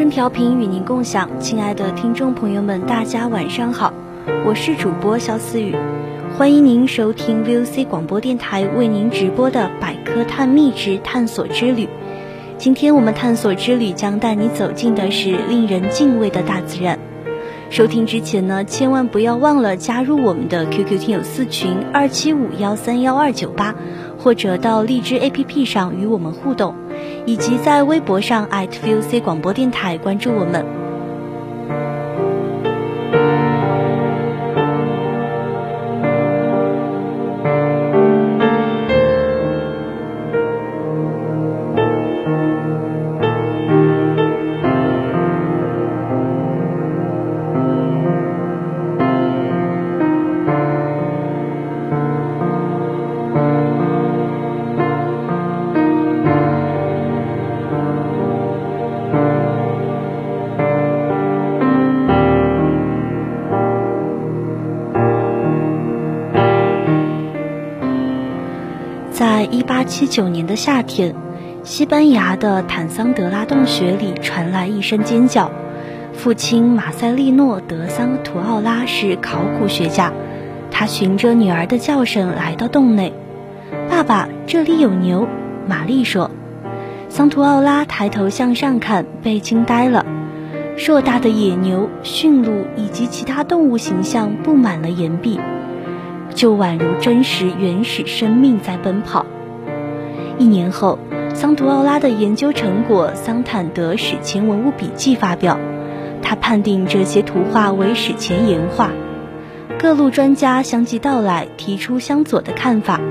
声调频与您共享，亲爱的听众朋友们，大家晚上好，我是主播肖思雨，欢迎您收听 VOC 广播电台为您直播的百科探秘之探索之旅。今天我们探索之旅将带你走进的是令人敬畏的大自然。收听之前呢，千万不要忘了加入我们的 QQ 听友四群二七五幺三幺二九八，或者到荔枝 APP 上与我们互动。以及在微博上 @VOC 广播电台关注我们。七九年的夏天，西班牙的坦桑德拉洞穴里传来一声尖叫。父亲马塞利诺·德桑图奥拉是考古学家，他循着女儿的叫声来到洞内。爸爸，这里有牛。玛丽说。桑图奥拉抬头向上看，被惊呆了。硕大的野牛、驯鹿以及其他动物形象布满了岩壁，就宛如真实原始生命在奔跑。一年后，桑图奥拉的研究成果《桑坦德史前文物笔记》发表，他判定这些图画为史前岩画。各路专家相继到来，提出相左的看法。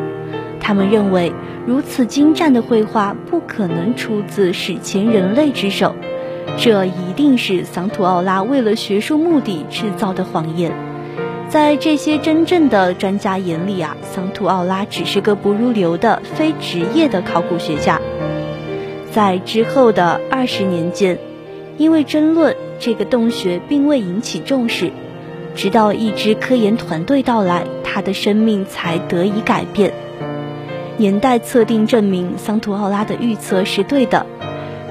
他们认为，如此精湛的绘画不可能出自史前人类之手，这一定是桑图奥拉为了学术目的制造的谎言。在这些真正的专家眼里啊，桑图奥拉只是个不入流的非职业的考古学家。在之后的二十年间，因为争论，这个洞穴并未引起重视。直到一支科研团队到来，他的生命才得以改变。年代测定证明，桑图奥拉的预测是对的。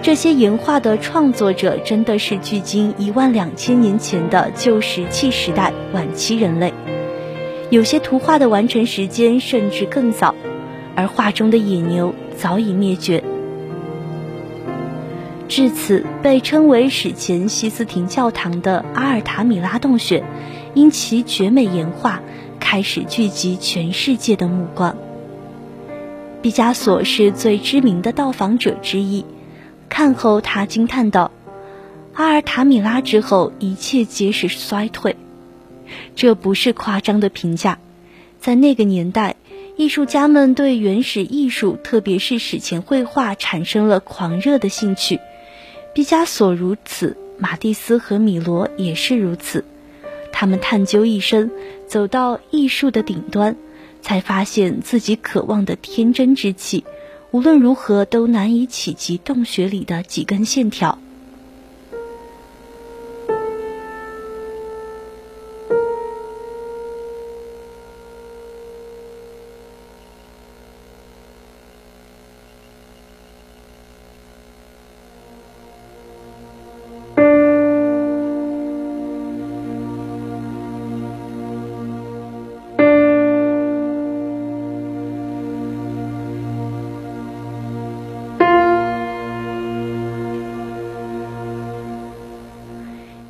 这些岩画的创作者真的是距今一万两千年前的旧石器时代晚期人类，有些图画的完成时间甚至更早，而画中的野牛早已灭绝。至此，被称为史前西斯廷教堂的阿尔塔米拉洞穴，因其绝美岩画开始聚集全世界的目光。毕加索是最知名的到访者之一。看后，他惊叹道：“阿尔塔米拉之后，一切皆是衰退。”这不是夸张的评价。在那个年代，艺术家们对原始艺术，特别是史前绘画，产生了狂热的兴趣。毕加索如此，马蒂斯和米罗也是如此。他们探究一生，走到艺术的顶端，才发现自己渴望的天真之气，无论如何都难以企及洞穴里的几根线条。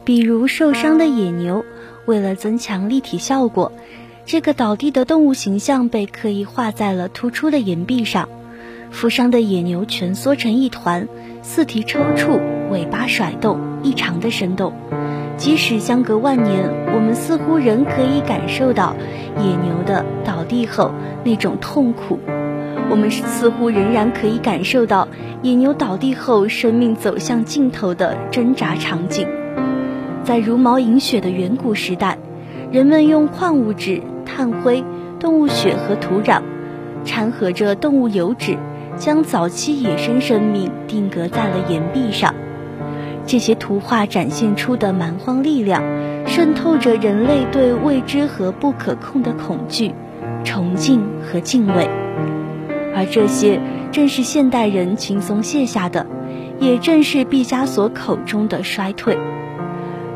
比如受伤的野牛，为了增强立体效果，这个倒地的动物形象被刻意画在了突出的岩壁上。负伤的野牛蜷缩成一团，四蹄抽搐，尾巴甩动，异常的生动。即使相隔万年，我们似乎仍可以感受到野牛的倒地后那种痛苦。我们似乎仍然可以感受到野牛倒地后生命走向尽头的挣扎场景。在茹毛饮血的远古时代，人们用矿物质、炭灰、动物血和土壤，掺合着动物油脂，将早期野生生命定格在了岩壁上。这些图画展现出的蛮荒力量，渗透着人类对未知和不可控的恐惧、崇敬和敬畏。而这些正是现代人轻松卸下的，也正是毕加索口中的衰退。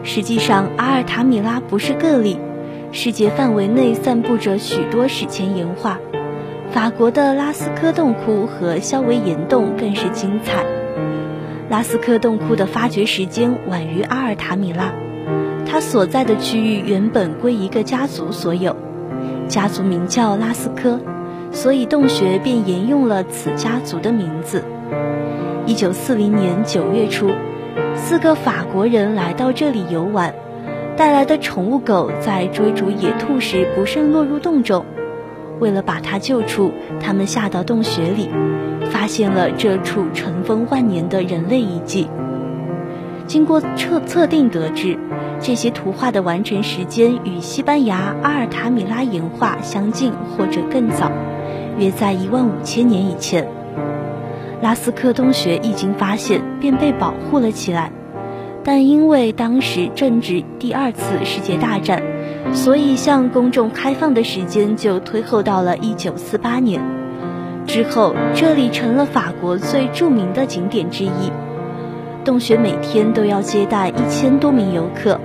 实际上，阿尔塔米拉不是个例，世界范围内散布着许多史前岩画。法国的拉斯科洞窟和肖维岩洞更是精彩。拉斯科洞窟的发掘时间晚于阿尔塔米拉，它所在的区域原本归一个家族所有，家族名叫拉斯科，所以洞穴便沿用了此家族的名字。一九四零年九月初。四个法国人来到这里游玩，带来的宠物狗在追逐野兔时不慎落入洞中。为了把它救出，他们下到洞穴里，发现了这处尘封万年的人类遗迹。经过测测定得知，这些图画的完成时间与西班牙阿尔塔米拉岩画相近或者更早，约在一万五千年以前。拉斯科洞穴一经发现便被保护了起来，但因为当时正值第二次世界大战，所以向公众开放的时间就推后到了1948年。之后，这里成了法国最著名的景点之一。洞穴每天都要接待一千多名游客，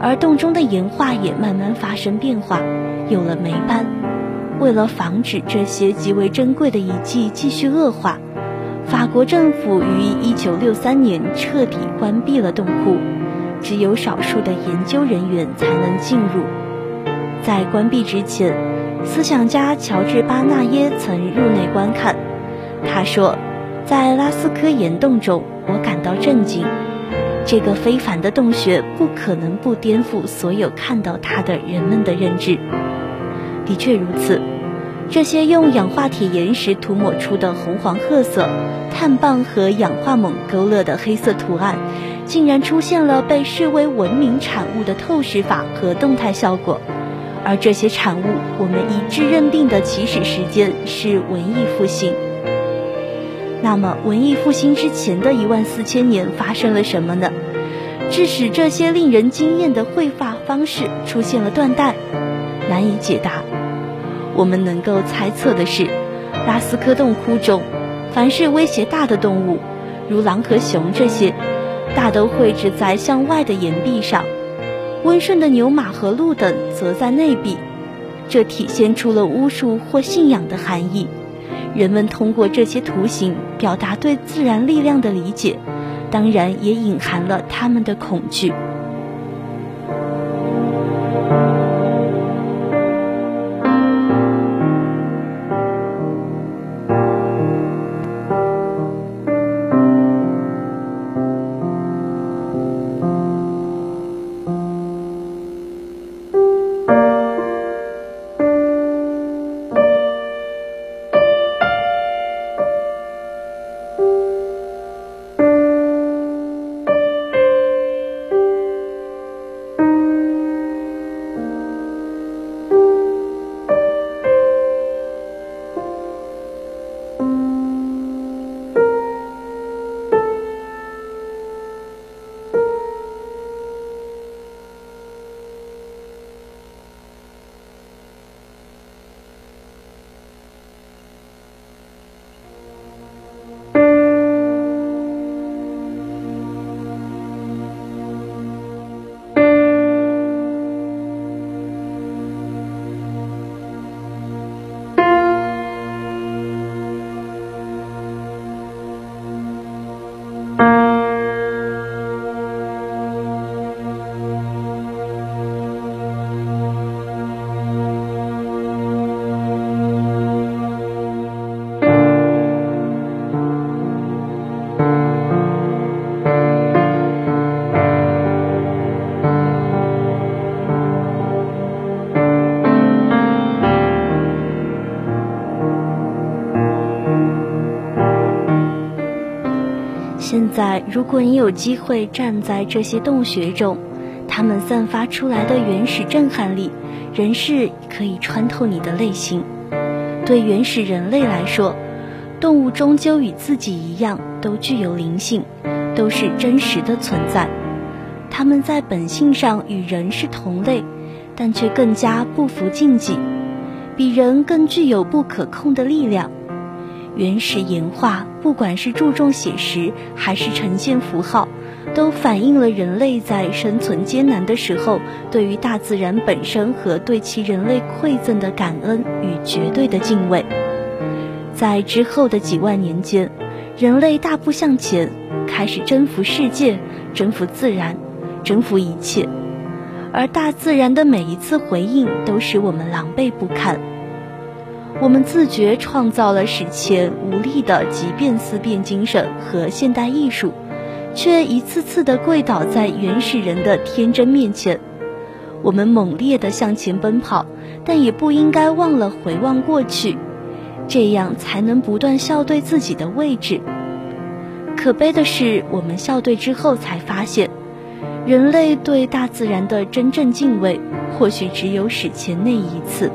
而洞中的岩画也慢慢发生变化，有了霉斑。为了防止这些极为珍贵的遗迹继续恶化。法国政府于1963年彻底关闭了洞窟，只有少数的研究人员才能进入。在关闭之前，思想家乔治·巴纳耶曾入内观看。他说：“在拉斯科岩洞中，我感到震惊。这个非凡的洞穴不可能不颠覆所有看到它的人们的认知。”的确如此。这些用氧化铁岩石涂抹出的红黄褐色、碳棒和氧化锰勾勒的黑色图案，竟然出现了被视为文明产物的透视法和动态效果。而这些产物，我们一致认定的起始时间是文艺复兴。那么，文艺复兴之前的一万四千年发生了什么呢？致使这些令人惊艳的绘画方式出现了断代，难以解答。我们能够猜测的是，拉斯科洞窟中，凡是威胁大的动物，如狼和熊这些，大都绘制在向外的岩壁上；温顺的牛马和鹿等则在内壁。这体现出了巫术或信仰的含义。人们通过这些图形表达对自然力量的理解，当然也隐含了他们的恐惧。如果你有机会站在这些洞穴中，它们散发出来的原始震撼力，仍是可以穿透你的内心。对原始人类来说，动物终究与自己一样，都具有灵性，都是真实的存在。它们在本性上与人是同类，但却更加不服禁忌，比人更具有不可控的力量。原始岩画，不管是注重写实还是呈现符号，都反映了人类在生存艰难的时候，对于大自然本身和对其人类馈赠的感恩与绝对的敬畏。在之后的几万年间，人类大步向前，开始征服世界，征服自然，征服一切。而大自然的每一次回应，都使我们狼狈不堪。我们自觉创造了史前无力的极变思辨精神和现代艺术，却一次次的跪倒在原始人的天真面前。我们猛烈的向前奔跑，但也不应该忘了回望过去，这样才能不断校对自己的位置。可悲的是，我们校对之后才发现，人类对大自然的真正敬畏，或许只有史前那一次。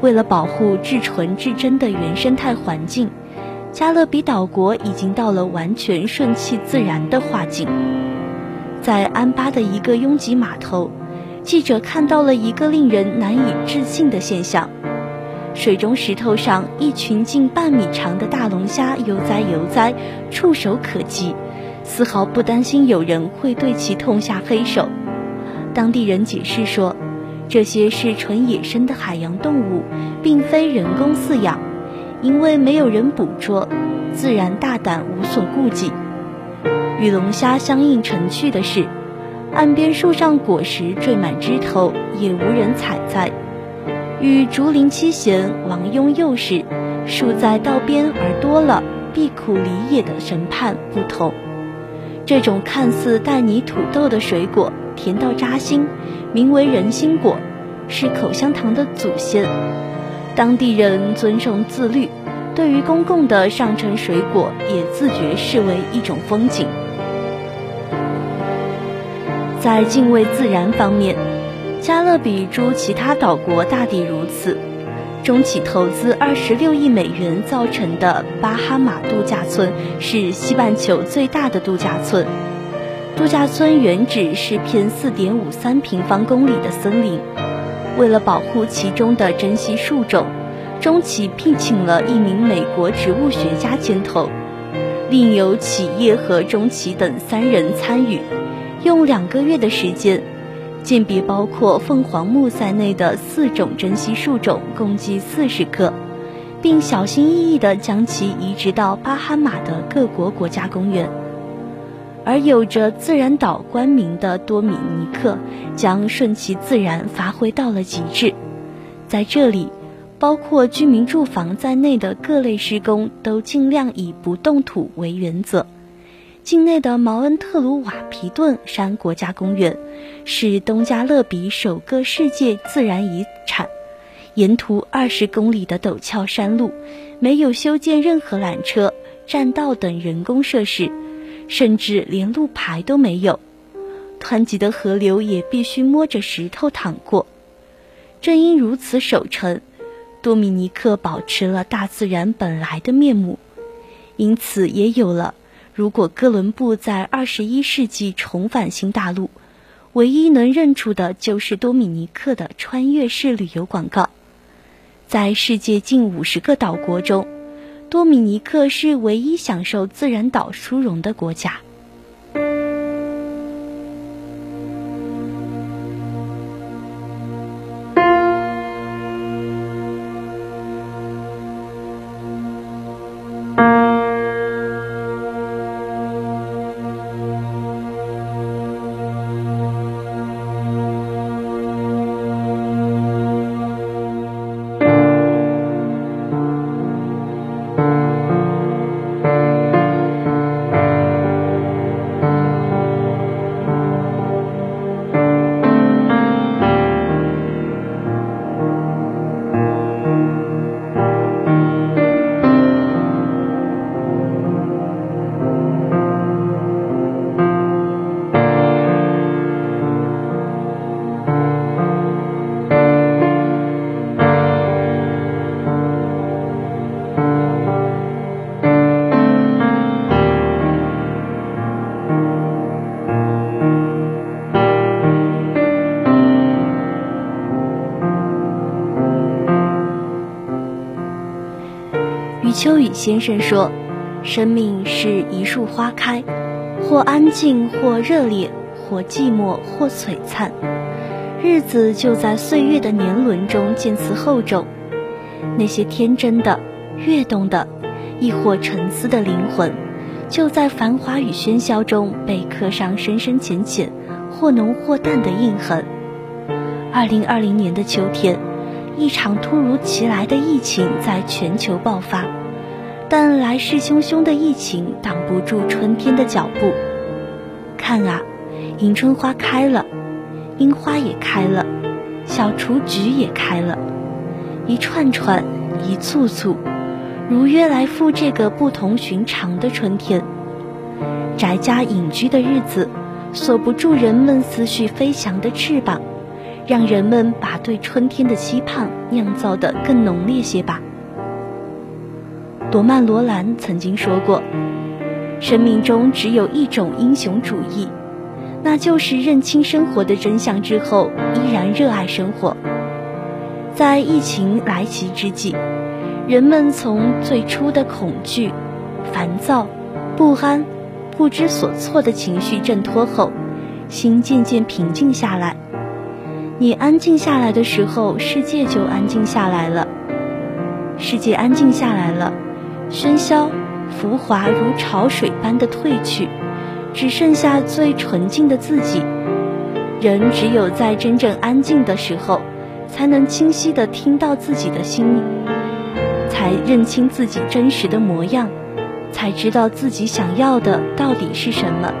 为了保护至纯至真的原生态环境，加勒比岛国已经到了完全顺其自然的画境。在安巴的一个拥挤码头，记者看到了一个令人难以置信的现象：水中石头上，一群近半米长的大龙虾悠哉悠哉，触手可及，丝毫不担心有人会对其痛下黑手。当地人解释说。这些是纯野生的海洋动物，并非人工饲养，因为没有人捕捉，自然大胆无所顾忌。与龙虾相映成趣的是，岸边树上果实缀满枝头，也无人采摘。与竹林七贤王雍幼时，树在道边而多了避苦离野的审判不同，这种看似带泥土豆的水果，甜到扎心。名为人心果，是口香糖的祖先。当地人尊重自律，对于公共的上乘水果也自觉视为一种风景。在敬畏自然方面，加勒比诸其他岛国大抵如此。中企投资二十六亿美元造成的巴哈马度假村是西半球最大的度假村。度假村原址是片四点五三平方公里的森林，为了保护其中的珍稀树种，中企聘请了一名美国植物学家牵头，另有企业和中企等三人参与，用两个月的时间，鉴别包括凤凰木在内的四种珍稀树种，共计四十棵，并小心翼翼地将其移植到巴哈马的各国国家公园。而有着“自然岛”冠名的多米尼克，将顺其自然发挥到了极致。在这里，包括居民住房在内的各类施工都尽量以不动土为原则。境内的毛恩特鲁瓦皮顿山国家公园是东加勒比首个世界自然遗产，沿途二十公里的陡峭山路，没有修建任何缆车、栈道等人工设施。甚至连路牌都没有，湍急的河流也必须摸着石头淌过。正因如此守城，多米尼克保持了大自然本来的面目，因此也有了如果哥伦布在二十一世纪重返新大陆，唯一能认出的就是多米尼克的穿越式旅游广告。在世界近五十个岛国中。多米尼克是唯一享受自然岛殊荣的国家。先生说：“生命是一束花开，或安静，或热烈，或寂寞，或璀璨。日子就在岁月的年轮中渐次厚重。那些天真的、跃动的，亦或沉思的灵魂，就在繁华与喧嚣中被刻上深深浅浅、或浓或淡的印痕。”二零二零年的秋天。一场突如其来的疫情在全球爆发，但来势汹汹的疫情挡不住春天的脚步。看啊，迎春花开了，樱花也开了，小雏菊也开了，一串串，一簇簇，如约来赴这个不同寻常的春天。宅家隐居的日子，锁不住人们思绪飞翔的翅膀。让人们把对春天的期盼酿造得更浓烈些吧。罗曼·罗兰曾经说过：“生命中只有一种英雄主义，那就是认清生活的真相之后，依然热爱生活。”在疫情来袭之际，人们从最初的恐惧、烦躁、不安、不知所措的情绪挣脱后，心渐渐平静下来。你安静下来的时候，世界就安静下来了。世界安静下来了，喧嚣、浮华如潮水般的退去，只剩下最纯净的自己。人只有在真正安静的时候，才能清晰地听到自己的心，才认清自己真实的模样，才知道自己想要的到底是什么。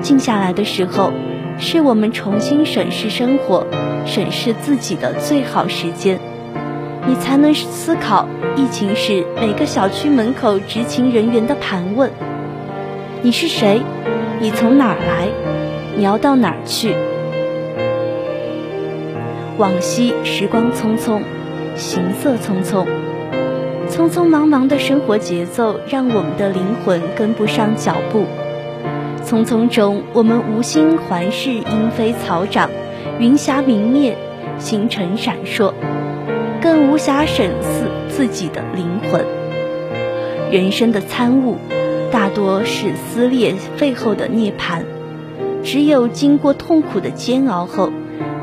静下来的时候。是我们重新审视生活、审视自己的最好时间，你才能思考疫情时每个小区门口执勤人员的盘问：你是谁？你从哪儿来？你要到哪儿去？往昔时光匆匆，行色匆匆，匆匆忙忙的生活节奏让我们的灵魂跟不上脚步。匆匆中，我们无心环视莺飞草长，云霞明灭，星辰闪烁，更无暇审视自己的灵魂。人生的参悟，大多是撕裂背后的涅槃。只有经过痛苦的煎熬后，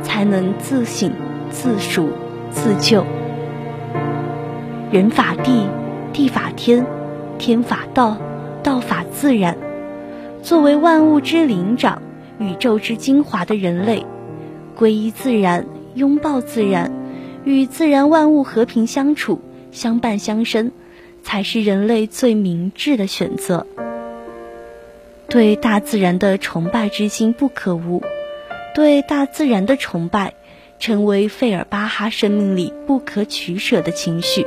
才能自省、自赎、自救。人法地，地法天，天法道，道法自然。作为万物之灵长、宇宙之精华的人类，皈依自然，拥抱自然，与自然万物和平相处、相伴相生，才是人类最明智的选择。对大自然的崇拜之心不可无，对大自然的崇拜，成为费尔巴哈生命里不可取舍的情绪。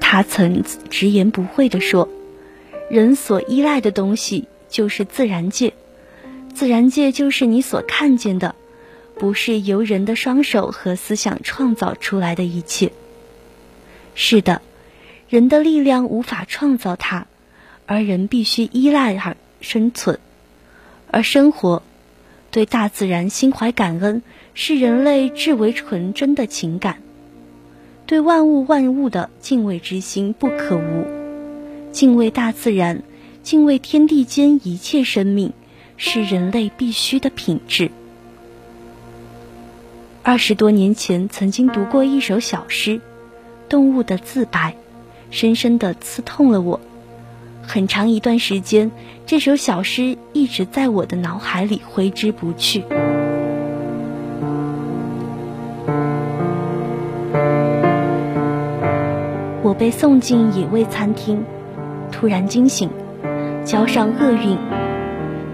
他曾直言不讳地说。人所依赖的东西就是自然界，自然界就是你所看见的，不是由人的双手和思想创造出来的一切。是的，人的力量无法创造它，而人必须依赖而生存。而生活，对大自然心怀感恩，是人类至为纯真的情感。对万物万物的敬畏之心不可无。敬畏大自然，敬畏天地间一切生命，是人类必须的品质。二十多年前，曾经读过一首小诗《动物的自白》，深深的刺痛了我。很长一段时间，这首小诗一直在我的脑海里挥之不去。我被送进野味餐厅。突然惊醒，交上厄运。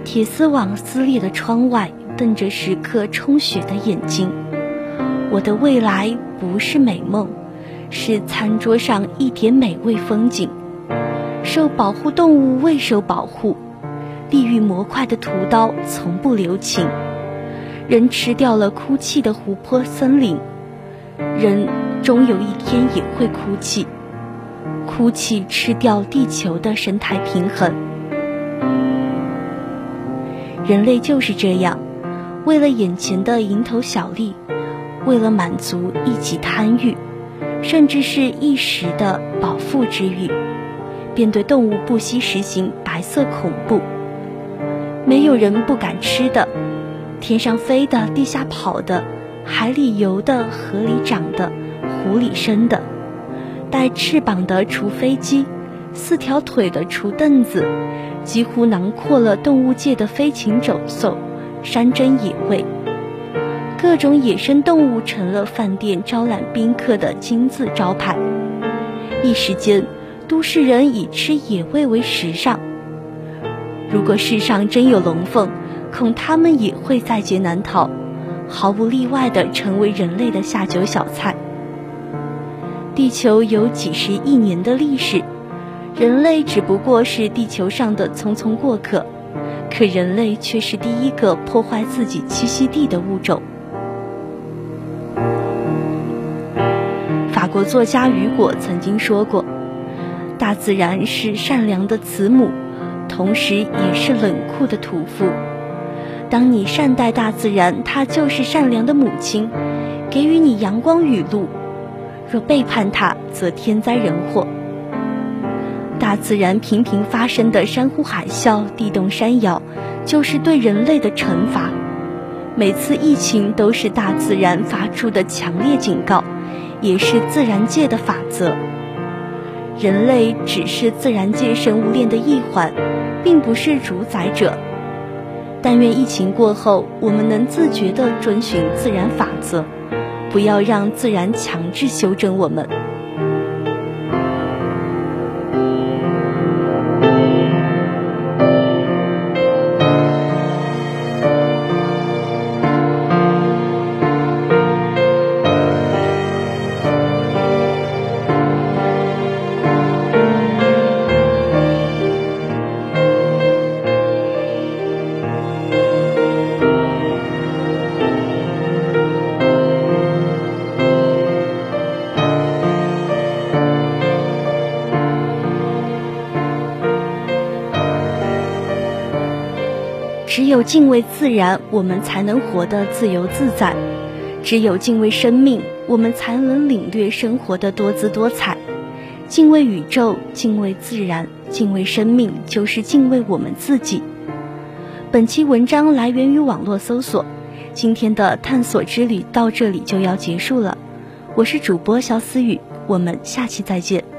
铁丝网撕裂的窗外，瞪着时刻充血的眼睛。我的未来不是美梦，是餐桌上一点美味风景。受保护动物未受保护，地狱模块的屠刀从不留情。人吃掉了哭泣的湖泊森林，人终有一天也会哭泣。哭泣吃掉地球的生态平衡，人类就是这样，为了眼前的蝇头小利，为了满足一己贪欲，甚至是一时的饱腹之欲，便对动物不惜实行白色恐怖。没有人不敢吃的，天上飞的，地下跑的，海里游的，河里长的，湖里生的，带翅膀的除飞机，四条腿的除凳子，几乎囊括了动物界的飞禽走兽、山珍野味。各种野生动物成了饭店招揽宾客的金字招牌。一时间，都市人以吃野味为时尚。如果世上真有龙凤，恐他们也会在劫难逃，毫不例外地成为人类的下酒小菜。地球有几十亿年的历史，人类只不过是地球上的匆匆过客，可人类却是第一个破坏自己栖息地的物种。国作家雨果曾经说过：“大自然是善良的慈母。”同时也是冷酷的屠夫。当你善待大自然，它就是善良的母亲，给予你阳光雨露；若背叛它，则天灾人祸。大自然频频发生的山呼海啸、地动山摇，就是对人类的惩罚。每次疫情都是大自然发出的强烈警告，也是自然界的法则。人类只是自然界生物链的一环。并不是主宰者。但愿疫情过后，我们能自觉地遵循自然法则，不要让自然强制修正我们。敬畏自然，我们才能活得自由自在；只有敬畏生命，我们才能领略生活的多姿多彩。敬畏宇宙，敬畏自然，敬畏生命，就是敬畏我们自己。本期文章来源于网络搜索。今天的探索之旅到这里就要结束了，我是主播肖思雨，我们下期再见。